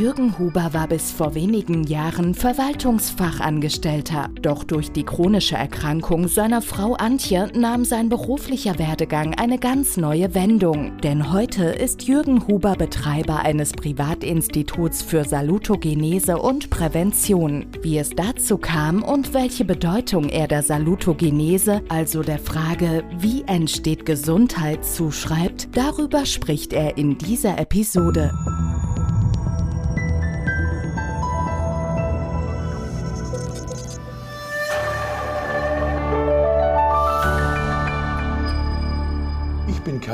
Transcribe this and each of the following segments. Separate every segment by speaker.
Speaker 1: Jürgen Huber war bis vor wenigen Jahren Verwaltungsfachangestellter. Doch durch die chronische Erkrankung seiner Frau Antje nahm sein beruflicher Werdegang eine ganz neue Wendung. Denn heute ist Jürgen Huber Betreiber eines Privatinstituts für Salutogenese und Prävention. Wie es dazu kam und welche Bedeutung er der Salutogenese, also der Frage, wie entsteht Gesundheit, zuschreibt, darüber spricht er in dieser Episode.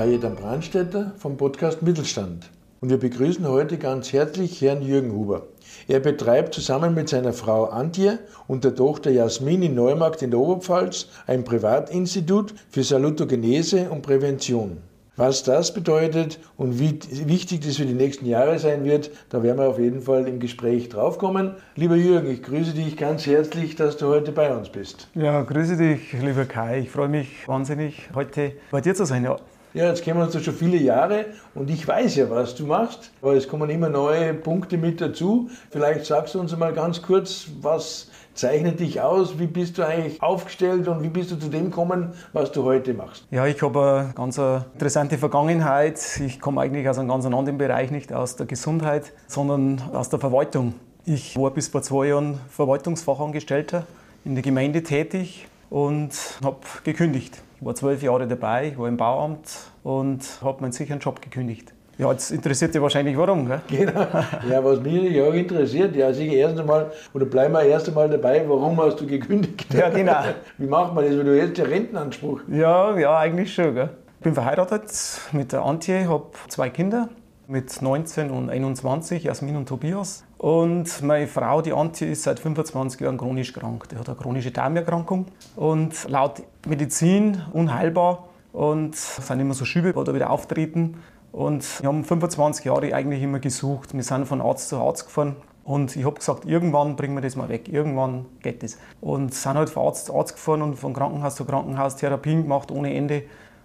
Speaker 2: Kajetan Brandstätter vom Podcast Mittelstand. Und wir begrüßen heute ganz herzlich Herrn Jürgen Huber. Er betreibt zusammen mit seiner Frau Antje und der Tochter Jasmin in Neumarkt in der Oberpfalz ein Privatinstitut für Salutogenese und Prävention. Was das bedeutet und wie wichtig das für die nächsten Jahre sein wird, da werden wir auf jeden Fall im Gespräch draufkommen. Lieber Jürgen, ich grüße dich ganz herzlich, dass du heute bei uns bist.
Speaker 3: Ja, grüße dich, lieber Kai. Ich freue mich wahnsinnig, heute bei dir zu sein. Ja.
Speaker 2: Ja, jetzt kennen wir uns ja schon viele Jahre und ich weiß ja, was du machst, aber es kommen immer neue Punkte mit dazu. Vielleicht sagst du uns mal ganz kurz, was zeichnet dich aus? Wie bist du eigentlich aufgestellt und wie bist du zu dem gekommen, was du heute machst?
Speaker 3: Ja, ich habe eine ganz interessante Vergangenheit. Ich komme eigentlich aus einem ganz anderen Bereich, nicht aus der Gesundheit, sondern aus der Verwaltung. Ich war bis vor zwei Jahren Verwaltungsfachangestellter in der Gemeinde tätig und habe gekündigt. Ich war zwölf Jahre dabei, ich war im Bauamt und habe meinen sicheren Job gekündigt. Ja, jetzt interessiert dich wahrscheinlich warum, gell?
Speaker 2: Genau. Ja, was mich auch interessiert, ja, sicher erst einmal, oder bleiben wir erst einmal dabei, warum hast du gekündigt?
Speaker 3: Ja, genau.
Speaker 2: Wie macht man das, weil du hast ja Rentenanspruch.
Speaker 3: Ja, ja, eigentlich schon, gell? Ich bin verheiratet mit der Antje, habe zwei Kinder mit 19 und 21, Jasmin und Tobias. Und meine Frau, die Antje, ist seit 25 Jahren chronisch krank. Die hat eine chronische Darmerkrankung und laut Medizin unheilbar. Und es sind immer so Schübe, die da wieder auftreten. Und wir haben 25 Jahre eigentlich immer gesucht. Wir sind von Arzt zu Arzt gefahren. Und ich habe gesagt, irgendwann bringen wir das mal weg, irgendwann geht das. Und sind halt von Arzt zu Arzt gefahren und von Krankenhaus zu Krankenhaus Therapien gemacht ohne Ende.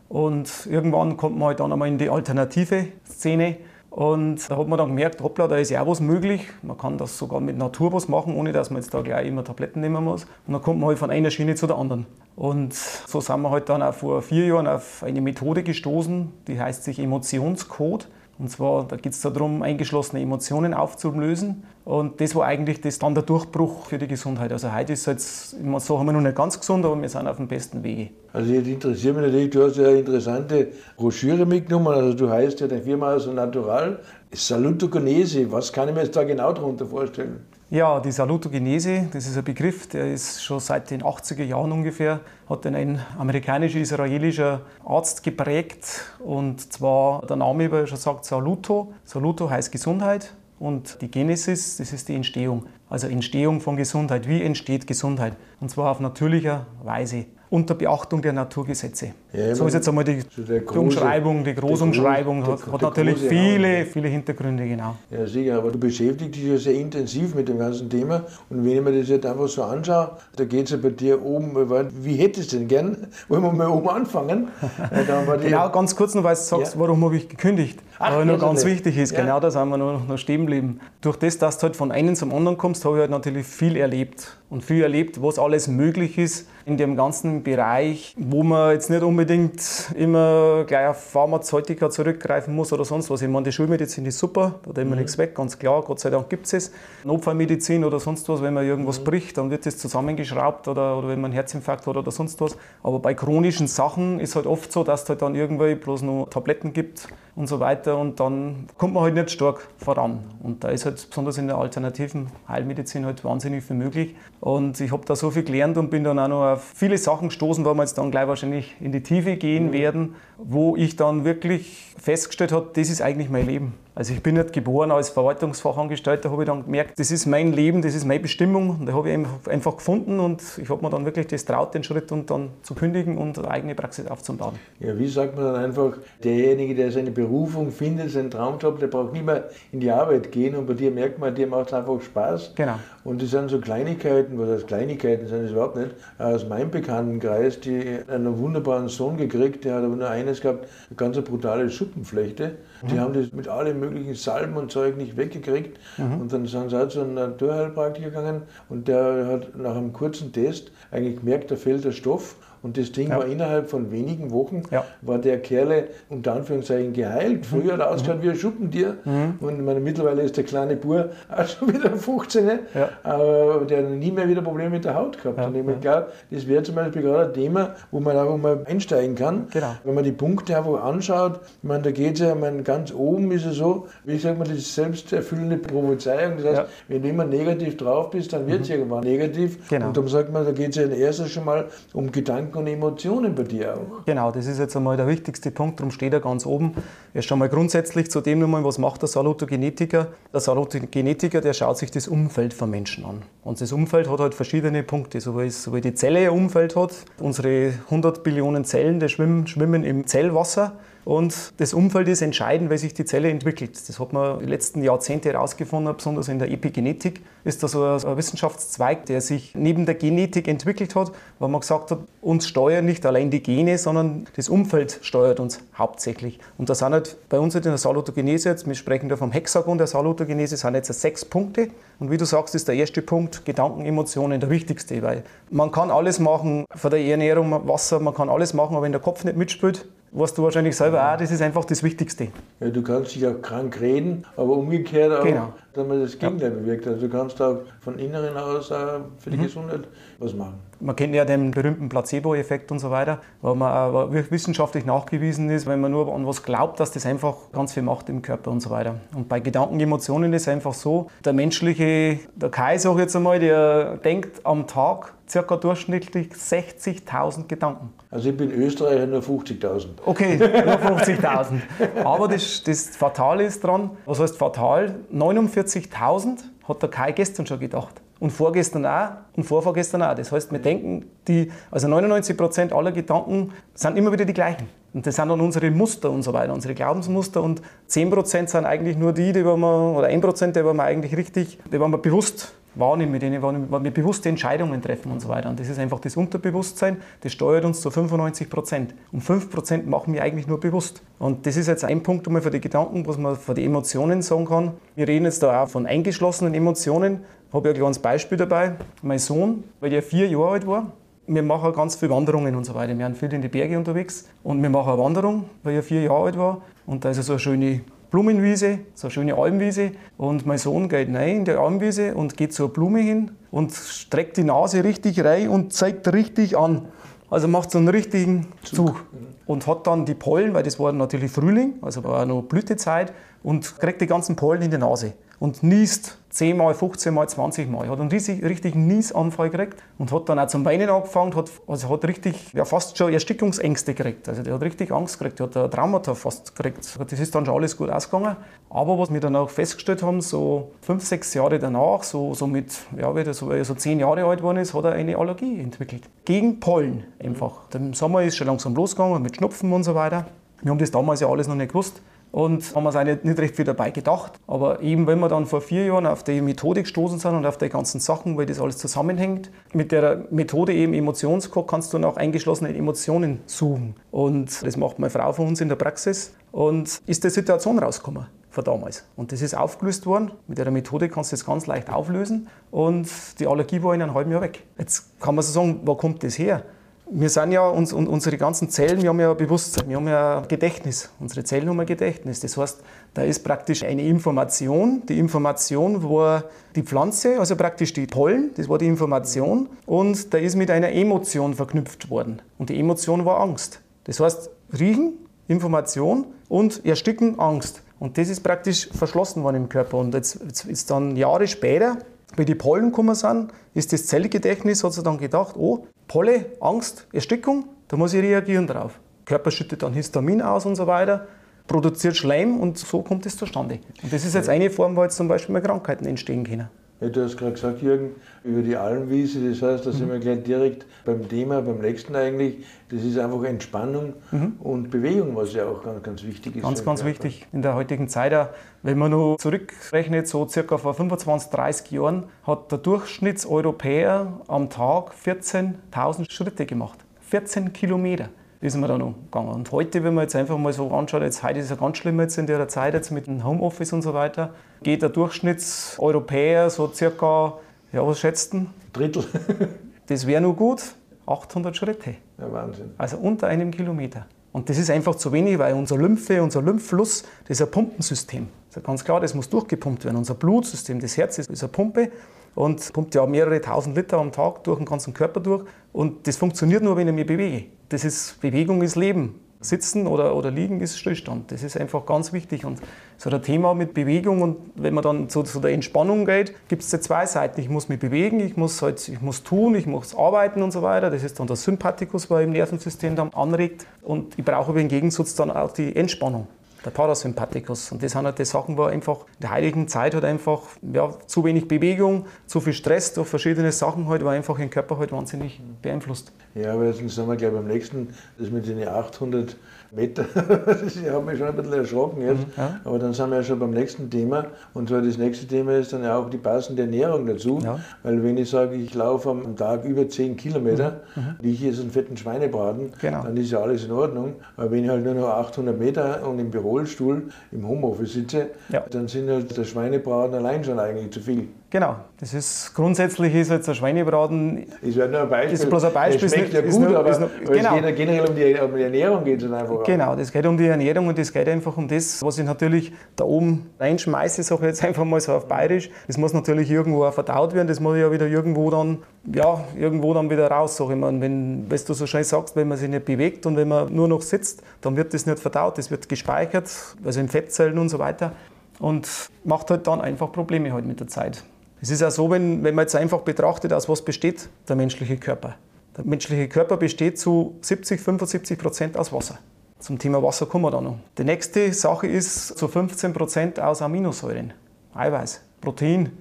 Speaker 3: Und irgendwann kommt man halt dann einmal in die alternative Szene. Und da hat man dann gemerkt, hoppla, da ist ja auch was möglich. Man kann das sogar mit Natur was machen, ohne dass man jetzt da gleich immer Tabletten nehmen muss. Und dann kommt man halt von einer Schiene zu der anderen. Und so sind wir halt dann auch vor vier Jahren auf eine Methode gestoßen, die heißt sich Emotionscode. Und zwar, da geht es darum, eingeschlossene Emotionen aufzulösen. Und das war eigentlich das dann der Durchbruch für die Gesundheit. Also heute ist es jetzt, so haben wir noch nicht ganz gesund, aber wir sind auf dem besten Wege.
Speaker 2: Also jetzt interessiert mich natürlich, du hast ja eine interessante Broschüre mitgenommen. Also du heißt ja, deine Firma also Natural. Salutogenese, was kann ich mir jetzt da genau darunter vorstellen?
Speaker 3: Ja, die Salutogenese, das ist ein Begriff, der ist schon seit den 80er Jahren ungefähr, hat den ein amerikanisch-israelischer Arzt geprägt. Und zwar, der Name, wie er schon sagt, Saluto. Saluto heißt Gesundheit und die Genesis, das ist die Entstehung. Also Entstehung von Gesundheit. Wie entsteht Gesundheit? Und zwar auf natürlicher Weise unter Beachtung der Naturgesetze. Ja, so ist jetzt einmal die, so große, die Umschreibung, die Großumschreibung, hat, hat natürlich viele, viele Hintergründe, genau.
Speaker 2: Ja, sicher, aber du beschäftigst dich ja sehr intensiv mit dem ganzen Thema und wenn ich mir das jetzt einfach so anschaue, da geht es ja bei dir oben, wie hättest du denn gern? Wollen wir mal oben anfangen?
Speaker 3: genau, ganz kurz noch, weil du sagst, ja. warum habe ich gekündigt? Ach, aber noch ganz wichtig ist, ja. genau da sind wir noch, noch stehen geblieben. Durch das, dass du halt von einem zum anderen kommst, habe ich halt natürlich viel erlebt und viel erlebt, was alles möglich ist in dem ganzen Bereich, wo man jetzt nicht unbedingt immer gleich auf Pharmazeutika zurückgreifen muss oder sonst was. Ich meine, die Schulmedizin ist super, da hat immer mhm. nichts weg, ganz klar, Gott sei Dank gibt es es. Notfallmedizin oder sonst was, wenn man irgendwas mhm. bricht, dann wird das zusammengeschraubt oder, oder wenn man einen Herzinfarkt hat oder sonst was. Aber bei chronischen Sachen ist halt oft so, dass es halt dann irgendwie bloß noch Tabletten gibt und so weiter und dann kommt man halt nicht stark voran. Und da ist halt besonders in der alternativen Heilmedizin halt wahnsinnig viel möglich. Und ich habe da so viel gelernt und bin dann auch noch auf viele Sachen gestoßen, wo wir jetzt dann gleich wahrscheinlich in die Tiefe gehen mhm. werden, wo ich dann wirklich festgestellt habe, das ist eigentlich mein Leben. Also ich bin nicht geboren als Verwaltungsfachangestellter, habe ich dann gemerkt, das ist mein Leben, das ist meine Bestimmung. Und da habe ich einfach gefunden und ich habe mir dann wirklich das traut, den Schritt und dann zu kündigen und eine eigene Praxis aufzubauen.
Speaker 2: Ja, wie sagt man dann einfach, derjenige, der seine Berufung findet, seinen Traumjob, der braucht nicht mehr in die Arbeit gehen und bei dir merkt man, dir macht es einfach Spaß.
Speaker 3: Genau.
Speaker 2: Und das sind so Kleinigkeiten, was heißt Kleinigkeiten sind es überhaupt nicht, aus meinem Bekanntenkreis, die einen wunderbaren Sohn gekriegt, der hat aber nur eines gehabt, eine ganz brutale Schuppenflechte. Die mhm. haben das mit allem möglichen Salben und Zeug nicht weggekriegt. Mhm. Und dann sind sie halt zu einem Naturheilpraktiker gegangen und der hat nach einem kurzen Test eigentlich gemerkt, da fehlt der Stoff. Und das Ding ja. war innerhalb von wenigen Wochen, ja. war der Kerle unter Anführungszeichen geheilt. Früher hat er ausgeschaut wie ein Schuppentier. Mhm. Und meine, mittlerweile ist der kleine Bur auch schon wieder 15, ja. aber der hat nie mehr wieder Probleme mit der Haut gehabt. Und ich meine, klar, das wäre zum Beispiel gerade ein Thema, wo man einfach mal einsteigen kann. Genau. Wenn man die Punkte einfach anschaut, ich meine, da geht es ja, ich meine, ganz oben ist es so, wie sagt man, das selbsterfüllende Prophezeiung. Das heißt, wenn du immer negativ drauf bist, dann wird es mhm. irgendwann negativ. Genau. Und darum sagt man, da geht es ja in erster schon mal um Gedanken Gedanken und Emotionen bei dir auch.
Speaker 3: Genau, das ist jetzt einmal der wichtigste Punkt, darum steht er ganz oben. Erst einmal grundsätzlich zu dem nochmal, was macht der Salutogenetiker? Der Salutogenetiker, der schaut sich das Umfeld von Menschen an. Und das Umfeld hat halt verschiedene Punkte, so wie, so wie die Zelle ein Umfeld hat. Unsere 100 Billionen Zellen, die schwimmen, schwimmen im Zellwasser. Und das Umfeld ist entscheidend, weil sich die Zelle entwickelt. Das hat man die letzten Jahrzehnte herausgefunden, besonders in der Epigenetik ist da so ein Wissenschaftszweig, der sich neben der Genetik entwickelt hat, weil man gesagt hat, uns steuern nicht allein die Gene, sondern das Umfeld steuert uns hauptsächlich. Und da sind halt bei uns in der Salutogenese, jetzt, wir sprechen da vom Hexagon der Salutogenese, sind jetzt sechs Punkte. Und wie du sagst, ist der erste Punkt Gedanken, Emotionen der wichtigste, weil man kann alles machen, von der Ernährung, Wasser, man kann alles machen, aber wenn der Kopf nicht mitspielt, weißt du wahrscheinlich selber auch, das ist einfach das Wichtigste.
Speaker 2: Ja, du kannst dich auch krank reden, aber umgekehrt auch, genau. dass man das Gegenteil ja. bewirkt. Also du kannst auch von Inneren aus auch für die mhm. Gesundheit was machen.
Speaker 3: Man kennt ja den berühmten Placebo-Effekt und so weiter, wo man aber wissenschaftlich nachgewiesen ist, wenn man nur an was glaubt, dass das einfach ganz viel macht im Körper und so weiter. Und bei Gedanken, Emotionen ist es einfach so, der menschliche, der Kai, sag ich jetzt einmal, der denkt am Tag circa durchschnittlich 60.000 Gedanken.
Speaker 2: Also ich bin Österreicher nur 50.000.
Speaker 3: Okay, nur 50.000. Aber das, das Fatale ist dran, was heißt fatal? 49.000 hat der Kai gestern schon gedacht. Und vorgestern auch und vorvorgestern auch. Das heißt, wir denken, die, also 99 Prozent aller Gedanken sind immer wieder die gleichen. Und das sind dann unsere Muster und so weiter, unsere Glaubensmuster. Und 10 Prozent sind eigentlich nur die, die wir, oder 1 Prozent, die wir eigentlich richtig, die wir bewusst wahrnehmen, mit denen wir bewusste Entscheidungen treffen und so weiter. Und das ist einfach das Unterbewusstsein, das steuert uns zu 95 Prozent. Und 5 Prozent machen wir eigentlich nur bewusst. Und das ist jetzt ein Punkt einmal für die Gedanken, was man für die Emotionen sagen kann. Wir reden jetzt da auch von eingeschlossenen Emotionen. Ich habe ja ein kleines Beispiel dabei. Mein Sohn, weil der vier Jahre alt war, wir machen ganz viele Wanderungen und so weiter. Wir sind viel in die Berge unterwegs und wir machen eine Wanderung, weil er vier Jahre alt war. Und da ist so eine schöne Blumenwiese, so eine schöne Almwiese. Und mein Sohn geht rein in die Almwiese und geht zur Blume hin und streckt die Nase richtig rein und zeigt richtig an. Also macht so einen richtigen Zug. Zug. Und hat dann die Pollen, weil das war natürlich Frühling, also war noch Blütezeit, und kriegt die ganzen Pollen in die Nase und niest 10 mal, 15 mal, 20 mal. Hat einen richtig, richtig Niesanfall gekriegt und hat dann auch zum Weinen angefangen, hat, also hat richtig, ja fast schon Erstickungsängste gekriegt. Also der hat richtig Angst gekriegt, der hat ein Traumata fast gekriegt. Das ist dann schon alles gut ausgegangen. Aber was wir dann auch festgestellt haben, so fünf, sechs Jahre danach, so, so mit, ja, wie er so, so zehn Jahre alt geworden ist, hat er eine Allergie entwickelt. Gegen Pollen einfach. Im Sommer ist schon langsam losgegangen mit Schnupfen und so weiter. Wir haben das damals ja alles noch nicht gewusst und haben uns nicht recht viel dabei gedacht. Aber eben, wenn wir dann vor vier Jahren auf die Methode gestoßen sind und auf die ganzen Sachen, weil das alles zusammenhängt, mit der Methode eben Emotionscode kannst du nach eingeschlossenen Emotionen suchen. Und das macht meine Frau von uns in der Praxis und ist die Situation rausgekommen von damals. Und das ist aufgelöst worden. Mit der Methode kannst du das ganz leicht auflösen und die Allergie war in einem halben Jahr weg. Jetzt kann man so sagen, wo kommt das her? Wir sind ja, uns, unsere ganzen Zellen, wir haben ja Bewusstsein, wir haben ja Gedächtnis. Unsere Zellen haben ein Gedächtnis. Das heißt, da ist praktisch eine Information. Die Information war die Pflanze, also praktisch die Pollen, das war die Information. Und da ist mit einer Emotion verknüpft worden. Und die Emotion war Angst. Das heißt, riechen, Information und ersticken, Angst. Und das ist praktisch verschlossen worden im Körper. Und jetzt, jetzt ist dann Jahre später, wie die Pollen gekommen sind, ist das Zellgedächtnis, hat sich dann gedacht, oh, Polle, Angst, Erstickung, da muss ich reagieren drauf. Der Körper schüttet dann Histamin aus und so weiter. produziert Schleim und so kommt es zustande. Und das ist jetzt eine Form, wo jetzt zum Beispiel mal Krankheiten entstehen können.
Speaker 2: Ja, du hast gerade gesagt, Jürgen, über die Almwiese, das heißt, da sind wir gleich direkt beim Thema, beim nächsten eigentlich. Das ist einfach Entspannung mhm. und Bewegung, was ja auch ganz, ganz wichtig ist.
Speaker 3: Ganz, ganz wichtig in der heutigen Zeit. Wenn man nur zurückrechnet, so circa vor 25, 30 Jahren, hat der Durchschnittseuropäer am Tag 14.000 Schritte gemacht. 14 Kilometer ist man da noch gegangen. Und heute, wenn man jetzt einfach mal so anschaut, jetzt heute ist ja ganz schlimm jetzt in der Zeit jetzt mit dem Homeoffice und so weiter, geht der Durchschnittseuropäer so circa, ja was schätzt du?
Speaker 2: Drittel.
Speaker 3: das wäre nur gut, 800 Schritte.
Speaker 2: Ja, Wahnsinn.
Speaker 3: Also unter einem Kilometer. Und das ist einfach zu wenig, weil unser Lymphe, unser Lymphfluss, das ist ein Pumpensystem. Ist ganz klar, das muss durchgepumpt werden. Unser Blutsystem, das Herz ist eine Pumpe und pumpt ja mehrere tausend Liter am Tag durch den ganzen Körper durch. Und das funktioniert nur, wenn ich mich bewege. Das ist, Bewegung ist Leben. Sitzen oder, oder liegen ist Stillstand. Das ist einfach ganz wichtig. Und so ein Thema mit Bewegung und wenn man dann zu, zu der Entspannung geht, gibt es zwei Seiten. Ich muss mich bewegen, ich muss, halt, ich muss tun, ich muss arbeiten und so weiter. Das ist dann der Sympathikus, der im Nervensystem dann anregt. Und ich brauche im Gegensatz dann auch die Entspannung der Parasympathikus. Und das sind halt die Sachen, wo einfach in der heutigen Zeit halt einfach ja, zu wenig Bewegung, zu viel Stress durch verschiedene Sachen halt, war einfach den Körper halt wahnsinnig beeinflusst.
Speaker 2: Ja, aber jetzt sind wir gleich beim nächsten, das mit den 800 Meter, das hat mich schon ein bisschen erschrocken jetzt. Mhm, ja. Aber dann sind wir ja schon beim nächsten Thema. Und zwar das nächste Thema ist dann ja auch die passende Ernährung dazu. Ja. Weil wenn ich sage, ich laufe am Tag über 10 Kilometer, mhm. mhm. liege ich einen fetten Schweinebraten, genau. dann ist ja alles in Ordnung. Aber wenn ich halt nur noch 800 Meter und im Bürostuhl im Homeoffice sitze, ja. dann sind halt der Schweinebraten allein schon eigentlich zu viel.
Speaker 3: Genau, das ist grundsätzlich ist jetzt ein Schweinebraten.
Speaker 2: Ist ja nur ein Beispiel.
Speaker 3: Ist bloß ein Beispiel.
Speaker 2: Es schmeckt ja gut, nur, aber, nur, genau. es geht generell um die, um die Ernährung geht es einfach.
Speaker 3: Genau, das geht um die Ernährung und das geht einfach um das, was ich natürlich da oben reinschmeiße, sage ich jetzt einfach mal so auf Bayerisch. Das muss natürlich irgendwo auch verdaut werden, das muss ja wieder irgendwo dann, ja, irgendwo dann wieder raus, sage ich mal. Wenn, was du so schön sagst, wenn man sich nicht bewegt und wenn man nur noch sitzt, dann wird das nicht verdaut, das wird gespeichert, also in Fettzellen und so weiter und macht halt dann einfach Probleme halt mit der Zeit. Es ist ja so, wenn, wenn man jetzt einfach betrachtet, aus was besteht der menschliche Körper. Der menschliche Körper besteht zu 70, 75 Prozent aus Wasser. Zum Thema Wasser kommen wir da noch. Die nächste Sache ist zu 15 Prozent aus Aminosäuren, Eiweiß, Protein.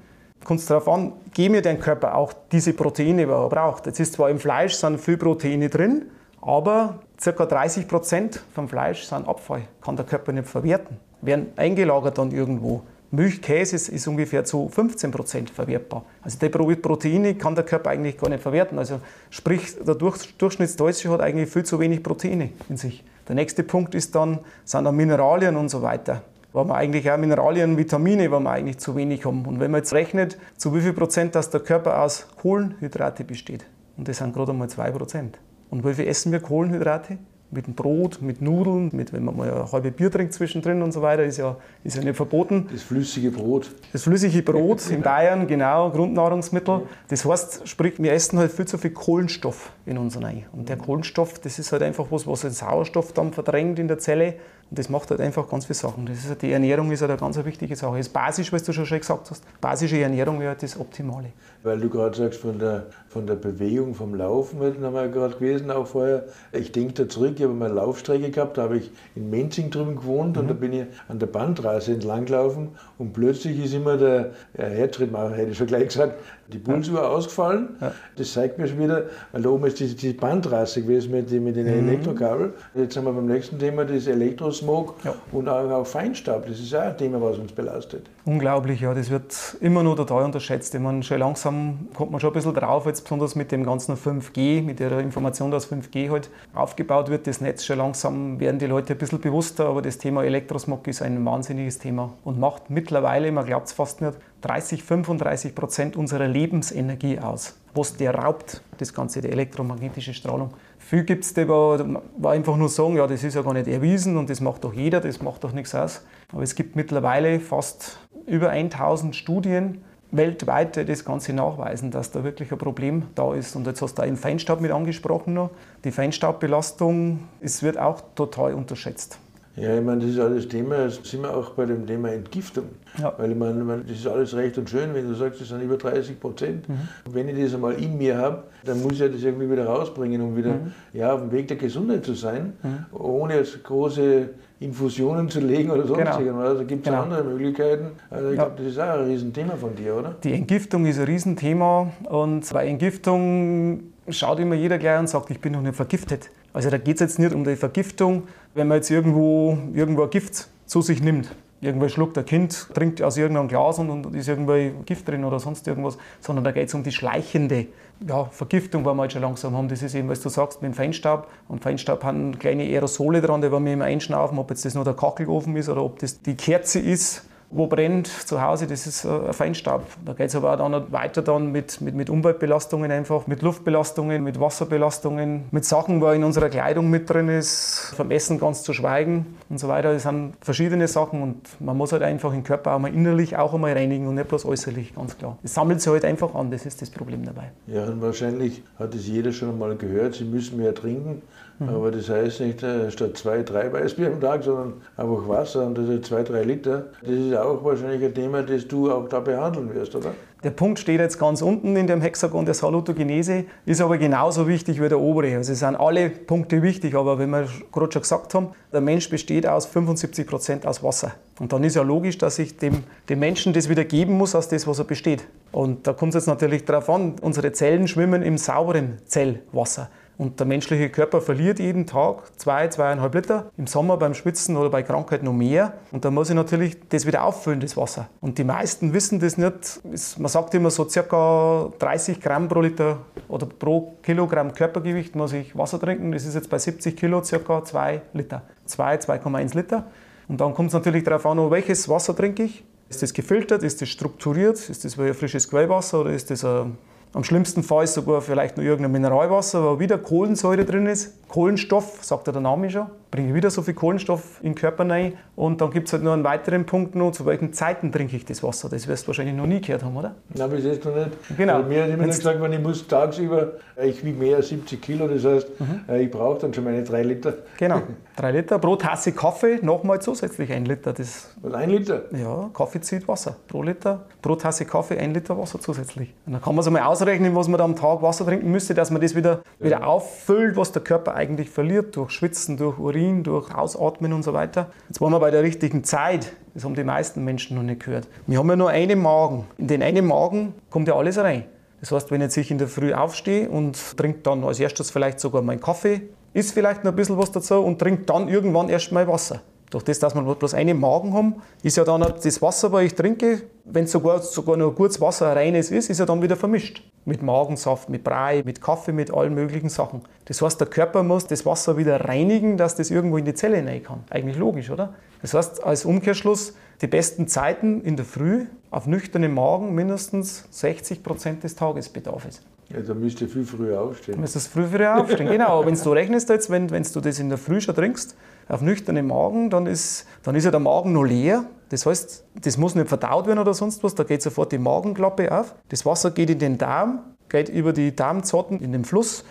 Speaker 3: Kommt es darauf an, geben mir dein Körper auch diese Proteine, die er braucht. Jetzt ist zwar im Fleisch sind viel Proteine drin, aber ca. 30 Prozent vom Fleisch sind Abfall, kann der Körper nicht verwerten, werden eingelagert dann irgendwo. Milchkäse ist, ungefähr zu 15 Prozent verwertbar. Also die Proteine kann der Körper eigentlich gar nicht verwerten. Also sprich, der Durchschnittsdeutsche hat eigentlich viel zu wenig Proteine in sich. Der nächste Punkt ist dann, sind dann Mineralien und so weiter. Wo man eigentlich auch Mineralien, Vitamine, wo wir eigentlich zu wenig haben. Und wenn man jetzt rechnet, zu wie viel Prozent dass der Körper aus Kohlenhydrate besteht, und das sind gerade einmal 2 Prozent. Und wie viel essen wir Kohlenhydrate? Mit dem Brot, mit Nudeln, mit, wenn man mal ein halbes Bier trinkt zwischendrin und so weiter, ist ja, ist ja nicht verboten.
Speaker 2: Das flüssige Brot.
Speaker 3: Das flüssige Brot in Bayern, genau, Grundnahrungsmittel. Das heißt, sprich, wir essen halt viel zu viel Kohlenstoff in uns rein. Und der Kohlenstoff, das ist halt einfach was, was den Sauerstoff dann verdrängt in der Zelle. Und das macht halt einfach ganz viele Sachen. Das ist halt, die Ernährung ist halt eine ganz wichtige Sache. Das ist basisch, was du schon gesagt hast. Basische Ernährung wäre halt das Optimale.
Speaker 2: Weil du gerade sagst, von der, von der Bewegung, vom Laufen, das haben wir ja gerade gewesen, auch vorher. Ich denke da zurück, ich habe mal eine Laufstrecke gehabt, da habe ich in Menzing drüben gewohnt mhm. und da bin ich an der Bandstraße entlang gelaufen und plötzlich ist immer der ja, Herzschritt, hätte ich schon gleich gesagt, die Pulsuhr ja. ausgefallen. Ja. Das zeigt mir schon wieder, weil da oben ist die, die Bandstraße gewesen mit, mit den mhm. Elektrokabel. Jetzt sind wir beim nächsten Thema, das Elektrosmog ja. und auch, auch, Feinstaub. Das ist auch ein Thema, was uns belastet.
Speaker 3: Unglaublich, ja. Das wird immer nur total unterschätzt. Ich meine, schon langsam kommt man schon ein bisschen drauf, jetzt besonders mit dem ganzen 5G, mit der Information, dass 5G halt aufgebaut wird, das Netz schon langsam werden die Leute ein bisschen bewusster, aber das Thema Elektrosmog ist ein wahnsinniges Thema und macht mittlerweile, man glaubt es fast nicht, 30, 35 Prozent unserer Lebensenergie aus. Was der raubt, das Ganze, die elektromagnetische Strahlung. Viel gibt es, die einfach nur sagen, ja, das ist ja gar nicht erwiesen und das macht doch jeder, das macht doch nichts aus. Aber es gibt mittlerweile fast über 1000 Studien weltweit, die das Ganze nachweisen, dass da wirklich ein Problem da ist. Und jetzt hast du auch den Feinstaub mit angesprochen noch. Die Feinstaubbelastung, es wird auch total unterschätzt.
Speaker 2: Ja, ich meine, das ist alles Thema, das sind wir auch bei dem Thema Entgiftung. Ja. Weil ich meine, das ist alles recht und schön, wenn du sagst, das sind über 30 Prozent. Mhm. wenn ich das einmal in mir habe, dann muss ich das irgendwie wieder rausbringen, um wieder mhm. ja, auf dem Weg der Gesundheit zu sein, mhm. ohne jetzt große Infusionen zu legen oder sonst genau. irgendwas. Also gibt es genau. andere Möglichkeiten. Also ich ja. glaube, das ist auch ein Riesenthema von dir, oder?
Speaker 3: Die Entgiftung ist ein Riesenthema und bei Entgiftung schaut immer jeder gleich und sagt, ich bin noch nicht vergiftet. Also da geht es jetzt nicht um die Vergiftung, wenn man jetzt irgendwo, irgendwo ein Gift zu sich nimmt. Irgendwo schluckt ein Kind, trinkt aus irgendeinem Glas und, und ist irgendwo Gift drin oder sonst irgendwas, sondern da geht es um die schleichende ja, Vergiftung, die wir jetzt schon langsam haben. Das ist eben, was du sagst, mit dem Feinstaub. Und Feinstaub haben kleine Aerosole dran, die wir immer einschnaufen, ob jetzt das nur der Kachelofen ist oder ob das die Kerze ist wo brennt zu Hause, das ist ein Feinstaub. Da geht es aber auch dann weiter dann mit, mit, mit Umweltbelastungen einfach, mit Luftbelastungen, mit Wasserbelastungen, mit Sachen, wo in unserer Kleidung mit drin ist, vom Essen ganz zu schweigen und so weiter. Das sind verschiedene Sachen und man muss halt einfach den Körper auch mal innerlich auch einmal reinigen und nicht bloß äußerlich, ganz klar. Es sammelt sich halt einfach an, das ist das Problem dabei.
Speaker 2: Ja, und wahrscheinlich hat es jeder schon einmal gehört, Sie müssen mehr trinken. Mhm. Aber das heißt nicht äh, statt zwei, drei Weißbier am Tag, sondern einfach Wasser und das sind zwei, drei Liter. Das ist auch wahrscheinlich ein Thema, das du auch da behandeln wirst, oder?
Speaker 3: Der Punkt steht jetzt ganz unten in dem Hexagon der Salutogenese, ist aber genauso wichtig wie der obere. Also es sind alle Punkte wichtig, aber wenn wir gerade schon gesagt haben, der Mensch besteht aus 75 Prozent aus Wasser. Und dann ist ja logisch, dass ich dem, dem Menschen das wieder geben muss, aus dem, was er besteht. Und da kommt es jetzt natürlich darauf an, unsere Zellen schwimmen im sauberen Zellwasser. Und der menschliche Körper verliert jeden Tag zwei, zweieinhalb Liter. Im Sommer beim Schwitzen oder bei Krankheit noch mehr. Und da muss ich natürlich das wieder auffüllen, das Wasser. Und die meisten wissen das nicht. Man sagt immer so circa 30 Gramm pro Liter oder pro Kilogramm Körpergewicht muss ich Wasser trinken. Das ist jetzt bei 70 Kilo circa 2 Liter. 2, 2,1 Liter. Und dann kommt es natürlich darauf an, welches Wasser trinke ich. Ist das gefiltert? Ist das strukturiert? Ist das wie ein frisches Quellwasser oder ist das ein am schlimmsten Fall sogar vielleicht noch irgendein Mineralwasser, wo wieder Kohlensäure drin ist. Kohlenstoff, sagt ja der Name schon, bringe wieder so viel Kohlenstoff in den Körper rein. Und dann gibt es halt noch einen weiteren Punkt noch, zu welchen Zeiten trinke ich das Wasser. Das wirst du wahrscheinlich noch nie gehört haben, oder?
Speaker 2: Nein, bis jetzt noch nicht.
Speaker 3: Genau.
Speaker 2: Weil mir hat immer gesagt, wenn ich muss tagsüber, ich wiege mehr als 70 Kilo, das heißt, mhm. Äh, ich brauche dann schon meine drei Liter.
Speaker 3: Genau, drei Liter pro Tasse Kaffee, nochmal zusätzlich ein Liter. Das,
Speaker 2: Was, ein Liter?
Speaker 3: Ja, Kaffee zieht Wasser. Pro Liter, pro Tasse Kaffee ein Liter Wasser zusätzlich. Und dann kann man so mal ausrechnen, was man da am Tag Wasser trinken müsste, dass man das wieder, ja. wieder auffüllt, was der Körper eigentlich verliert, durch Schwitzen, durch Urin, durch Ausatmen und so weiter. Jetzt waren wir bei der richtigen Zeit. Das haben die meisten Menschen noch nicht gehört. Wir haben ja nur einen Magen. In den einen Magen kommt ja alles rein. Das heißt, wenn ich jetzt in der Früh aufstehe und trinke dann als erstes vielleicht sogar meinen Kaffee, isst vielleicht noch ein bisschen was dazu und trinke dann irgendwann erst mal Wasser. Durch das, dass wir bloß einen Magen haben, ist ja dann das Wasser, was ich trinke, wenn es sogar, sogar noch gutes Wasser, reines ist, ist ja dann wieder vermischt. Mit Magensaft, mit Brei, mit Kaffee, mit allen möglichen Sachen. Das heißt, der Körper muss das Wasser wieder reinigen, dass das irgendwo in die Zelle rein kann. Eigentlich logisch, oder? Das heißt, als Umkehrschluss, die besten Zeiten in der Früh auf nüchternem Magen mindestens 60 Prozent des Tagesbedarfs.
Speaker 2: Ja, da müsst ihr viel früher aufstehen. Du
Speaker 3: müsstest früh früher aufstehen, genau. wenn du rechnest jetzt, wenn, wenn du das in der Früh schon trinkst, auf nüchternem Magen, dann ist, dann ist ja der Magen noch leer. Das heißt, das muss nicht verdaut werden oder sonst was, da geht sofort die Magenklappe auf. Das Wasser geht in den Darm, geht über die Darmzotten in den Fluss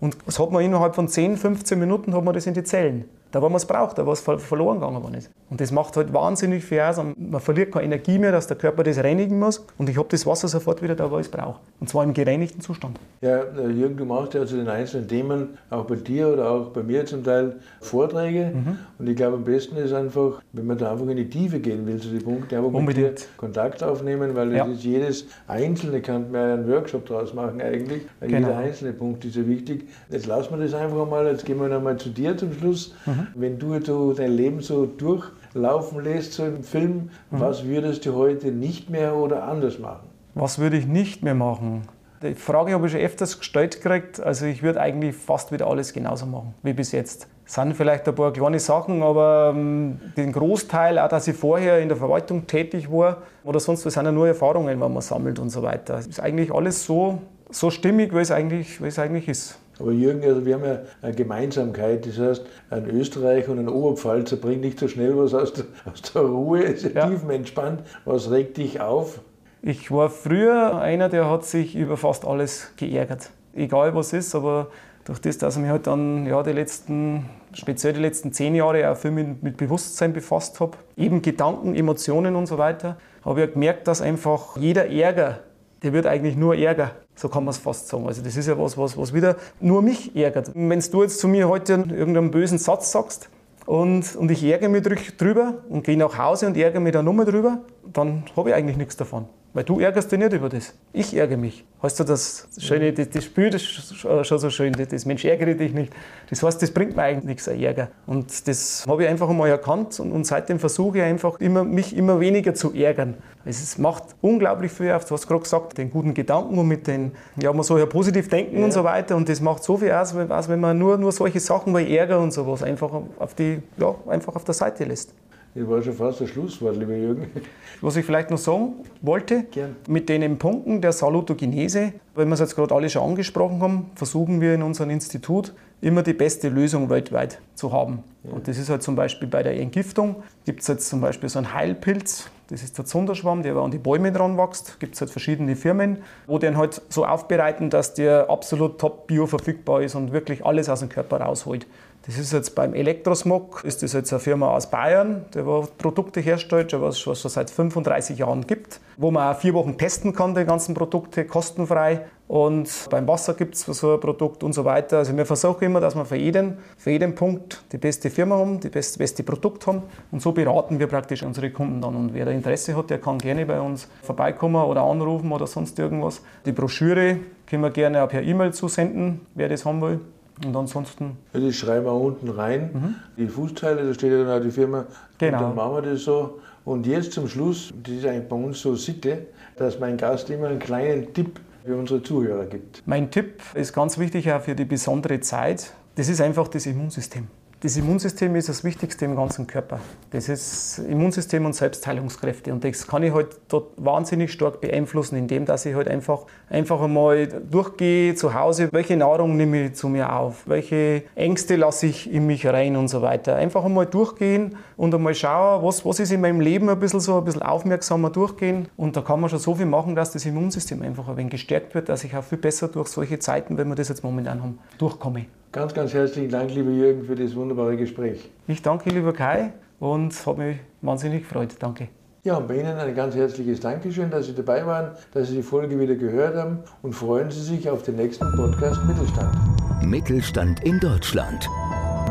Speaker 3: und das hat man innerhalb von 10, 15 Minuten hat man das in die Zellen. Da, wo man es braucht, da, wo es verloren gegangen ist. Und das macht halt wahnsinnig viel aus. Man verliert keine Energie mehr, dass der Körper das reinigen muss. Und ich habe das Wasser sofort wieder da, wo ich es brauche. Und zwar im gereinigten Zustand.
Speaker 2: Ja, äh, Jürgen, du machst ja zu den einzelnen Themen, auch bei dir oder auch bei mir zum Teil, Vorträge. Mhm. Und ich glaube, am besten ist einfach, wenn man da einfach in die Tiefe gehen will, zu den Punkten, einfach Unbedingt. mit dir Kontakt aufnehmen, weil ja. ist jedes Einzelne, kann man einen Workshop daraus machen eigentlich, weil genau. jeder einzelne Punkt ist ja wichtig. Jetzt lassen wir das einfach mal, jetzt gehen wir nochmal zu dir zum Schluss. Mhm. Wenn du so dein Leben so durchlaufen lässt, so im Film, mhm. was würdest du heute nicht mehr oder anders machen?
Speaker 3: Was würde ich nicht mehr machen? Die Frage habe ich schon öfters gestellt gekriegt. Also ich würde eigentlich fast wieder alles genauso machen wie bis jetzt. Es sind vielleicht ein paar kleine Sachen, aber ähm, den Großteil, auch dass ich vorher in der Verwaltung tätig war oder sonst was, sind ja nur Erfahrungen, wenn man sammelt und so weiter. Es ist eigentlich alles so, so stimmig, wie es eigentlich, wie es eigentlich ist.
Speaker 2: Aber Jürgen, also wir haben ja eine Gemeinsamkeit. Das heißt, ein Österreicher und ein Oberpfalzer bringt nicht so schnell was aus der, aus der Ruhe, ist ja, tiefenentspannt. Was regt dich auf?
Speaker 3: Ich war früher einer, der hat sich über fast alles geärgert. Egal was ist, aber durch das, dass ich mich halt dann ja, die letzten speziell die letzten zehn Jahre auch viel mit, mit Bewusstsein befasst habe, eben Gedanken, Emotionen und so weiter, habe ich gemerkt, dass einfach jeder Ärger, der wird eigentlich nur Ärger. So kann man es fast sagen. Also das ist ja was, was, was wieder nur mich ärgert. Wenn du jetzt zu mir heute irgendeinen bösen Satz sagst, und, und ich ärgere mich drüber und gehe nach Hause und ärgere mich dann nochmal drüber, dann habe ich eigentlich nichts davon. Weil du ärgerst dich nicht über das. Ich ärgere mich. Hast du das schöne, das, das Spiel, das ist schon so schön, das Mensch ärgere dich nicht. Das heißt, das bringt mir eigentlich nichts, ein Ärger. Und das habe ich einfach einmal erkannt und, und seitdem versuche ich einfach, immer, mich immer weniger zu ärgern. Es macht unglaublich viel auf, du hast gerade gesagt, den guten Gedanken und mit den, ja, man soll ja positiv denken ja. und so weiter. Und das macht so viel aus, als wenn man nur, nur solche Sachen wie Ärger und sowas einfach auf, die, ja, einfach auf der Seite lässt.
Speaker 2: Das war schon fast das Schlusswort, lieber Jürgen.
Speaker 3: Was ich vielleicht noch sagen wollte, Gern. mit den Punkten der Salutogenese, weil wir es jetzt gerade alle schon angesprochen haben, versuchen wir in unserem Institut immer die beste Lösung weltweit zu haben. Ja. Und das ist halt zum Beispiel bei der Entgiftung, gibt es jetzt zum Beispiel so einen Heilpilz, das ist der Zunderschwamm, der an die Bäume dran wächst. Gibt es halt verschiedene Firmen, wo den halt so aufbereiten, dass der absolut top bio verfügbar ist und wirklich alles aus dem Körper rausholt. Das ist jetzt beim Elektrosmog, ist das jetzt eine Firma aus Bayern, die Produkte herstellt, was es schon seit 35 Jahren gibt, wo man auch vier Wochen testen kann, die ganzen Produkte, kostenfrei. Und beim Wasser gibt es so ein Produkt und so weiter. Also wir versuchen immer, dass wir für jeden, für jeden Punkt die beste Firma haben, die beste, beste Produkt haben. Und so beraten wir praktisch unsere Kunden dann. Und wer da Interesse hat, der kann gerne bei uns vorbeikommen oder anrufen oder sonst irgendwas. Die Broschüre können wir gerne auch per E-Mail zusenden, wer das haben will. Und ansonsten.
Speaker 2: Ja, das schreiben wir unten rein. Mhm. Die Fußteile, da steht ja dann auch die Firma. Genau. Und dann machen wir das so. Und jetzt zum Schluss, das ist eigentlich bei uns so Sitte, dass mein Gast immer einen kleinen Tipp für unsere Zuhörer gibt.
Speaker 3: Mein Tipp ist ganz wichtig auch für die besondere Zeit. Das ist einfach das Immunsystem. Das Immunsystem ist das Wichtigste im ganzen Körper. Das ist Immunsystem und Selbstheilungskräfte. Und das kann ich halt dort wahnsinnig stark beeinflussen, indem dass ich halt einfach, einfach einmal durchgehe zu Hause, welche Nahrung nehme ich zu mir auf, welche Ängste lasse ich in mich rein und so weiter. Einfach einmal durchgehen und einmal schauen, was, was ist in meinem Leben ein bisschen so, ein bisschen aufmerksamer durchgehen. Und da kann man schon so viel machen, dass das Immunsystem einfach ein wenig gestärkt wird, dass ich auch viel besser durch solche Zeiten, wenn wir das jetzt momentan haben, durchkomme.
Speaker 2: Ganz, ganz herzlichen Dank, lieber Jürgen, für das wunderbare Gespräch.
Speaker 3: Ich danke, lieber Kai, und habe mich wahnsinnig gefreut. Danke.
Speaker 2: Ja, und bei Ihnen ein ganz herzliches Dankeschön, dass Sie dabei waren, dass Sie die Folge wieder gehört haben und freuen Sie sich auf den nächsten Podcast Mittelstand.
Speaker 4: Mittelstand in Deutschland.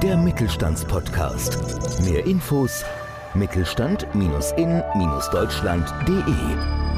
Speaker 4: Der Mittelstandspodcast. Mehr Infos mittelstand-in-deutschland.de